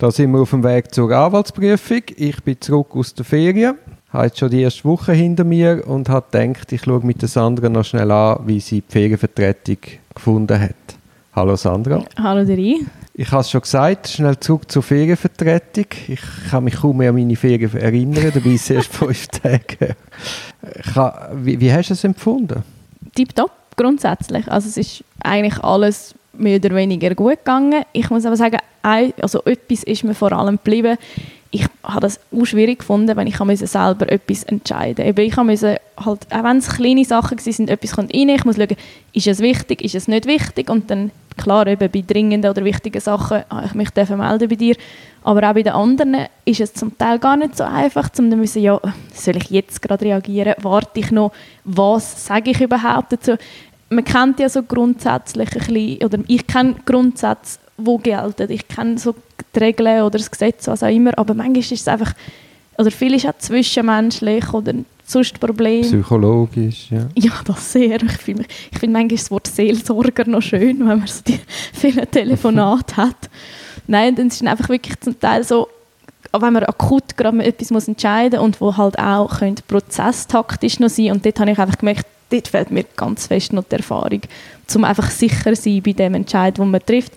Da sind wir auf dem Weg zur Anwaltsprüfung. Ich bin zurück aus der Ferien, habe jetzt schon die erste Woche hinter mir und habe gedacht, ich schaue mit der Sandra noch schnell an, wie sie die Ferienvertretung gefunden hat. Hallo Sandra. Hallo Deri. Ich habe es schon gesagt, schnell zurück zur Ferienvertretung. Ich kann mich kaum mehr an meine Ferien erinnern, dabei ist es erst fünf Tage. Wie, wie hast du es empfunden? Tipptopp, grundsätzlich. Also es ist eigentlich alles mehr oder weniger gut gegangen. Ich muss aber sagen, also etwas ist mir vor allem geblieben. Ich habe das auch schwierig gefunden, wenn ich selber etwas entscheiden musste. Ich musste halt, auch wenn es kleine Sachen waren, etwas kommt rein, ich muss schauen, ist es wichtig, ist es nicht wichtig und dann, klar, eben bei dringenden oder wichtigen Sachen habe ich mich melden bei dir, aber auch bei den anderen ist es zum Teil gar nicht so einfach, um dann müssen, ja, soll ich jetzt gerade reagieren, warte ich noch, was sage ich überhaupt dazu? Man kennt ja so grundsätzlich ein bisschen, oder ich kenne Grundsätze, die gelten. Ich kenne so die Regeln oder das Gesetz, was auch immer, aber manchmal ist es einfach, oder viel ist auch zwischenmenschlich oder sonst Problem. Psychologisch, ja. Ja, das sehr. Ich finde find manchmal das Wort Seelsorger noch schön, wenn man so die vielen Telefonate hat. Nein, dann ist es einfach wirklich zum Teil so, wenn man akut gerade etwas muss entscheiden muss und wo halt auch könnte prozesstaktisch noch sein und dort habe ich einfach gemerkt, dort fehlt mir ganz fest noch die Erfahrung, um einfach sicher zu sein bei dem Entscheid, den man trifft.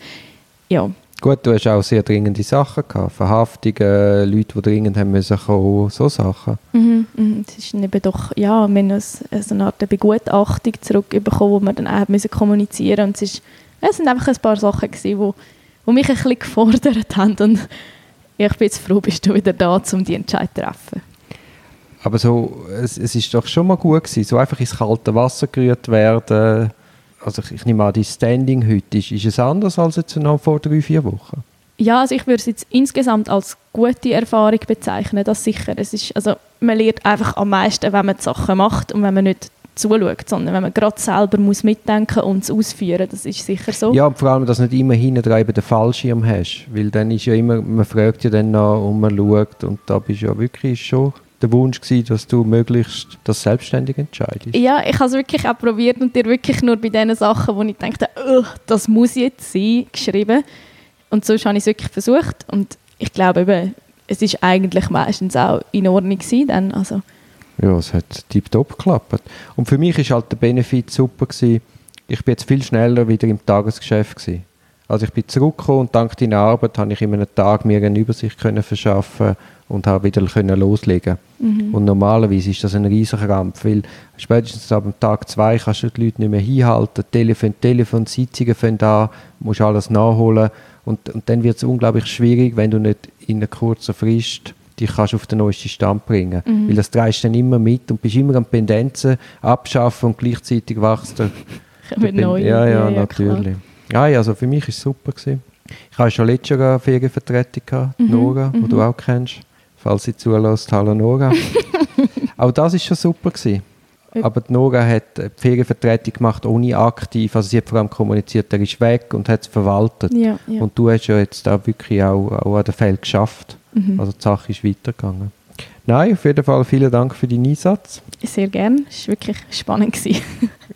Ja. Gut, du hast auch sehr dringende Sachen gehabt, Verhaftungen, Leute, die dringend haben müssen kommen, so Sachen. Mhm, mhm. Es ist eben doch, ja, wir haben so eine Art Begutachtung zurückbekommen, wo wir dann auch müssen kommunizieren und es, ist, es sind einfach ein paar Sachen gewesen, wo die mich ein bisschen gefordert haben. Und ich bin jetzt froh, bist du wieder da, um die Entscheidung zu treffen. Aber so, es, es ist doch schon mal gut gewesen, so einfach ins kalte Wasser gerührt werden. Also ich, ich nehme an, die Standing heute, ist, ist es anders als jetzt noch vor drei, vier Wochen? Ja, also ich würde es jetzt insgesamt als gute Erfahrung bezeichnen, das sicher. Es ist, also man lernt einfach am meisten, wenn man die Sachen macht und wenn man nicht zuschaut, sondern wenn man gerade selber muss mitdenken und es ausführen, das ist sicher so. Ja, und vor allem, dass du nicht immer hinten dran den Fallschirm hast, weil dann ist ja immer, man fragt ja dann noch und man schaut und da bist ja wirklich schon der Wunsch gewesen, dass du möglichst das selbstständig entscheidest. Ja, ich habe es wirklich auch probiert und dir wirklich nur bei den Sachen, wo ich dachte, oh, das muss jetzt sein, geschrieben. Und so habe ich es wirklich versucht und ich glaube eben, es ist eigentlich meistens auch in Ordnung gewesen dann, also ja, es hat tiptop geklappt. Und für mich war halt der Benefit super. Gewesen. Ich bin jetzt viel schneller wieder im Tagesgeschäft. Gewesen. Also ich bin zurückgekommen und dank deiner Arbeit habe ich in einem Tag mir eine Übersicht können verschaffen und habe wieder können loslegen. Mhm. Und normalerweise ist das ein riesiger Krampf, weil spätestens ab dem Tag zwei kannst du die Leute nicht mehr hinhalten. Telefon, Telefon, Sitzungen fangen an, musst alles nachholen und, und dann wird es unglaublich schwierig, wenn du nicht in einer kurzen Frist die kannst auf den neuesten Stand bringen. Mhm. Weil das drehst du dann immer mit und bist immer an Pendenzen abschaffen und gleichzeitig wachst du. Mit neu. Ja, ja, ja, natürlich. Ja, ja, also für mich war es super. Gewesen. Ich hatte schon letztes Jahr eine Ferienvertretung, gehabt, mhm. Nora, die mhm. du auch kennst. Falls sie zulässt, hallo Nora. auch das war schon super. Gewesen. Aber die Nora hat die Ferienvertretung gemacht, ohne aktiv. Also sie hat vor allem kommuniziert, er ist weg und hat es verwaltet. Ja, ja. Und du hast ja jetzt da wirklich auch, auch an den Feld geschafft. Mhm. Also die Sache ist weitergegangen. Nein, auf jeden Fall vielen Dank für deinen Einsatz. Sehr gerne. Es war wirklich spannend.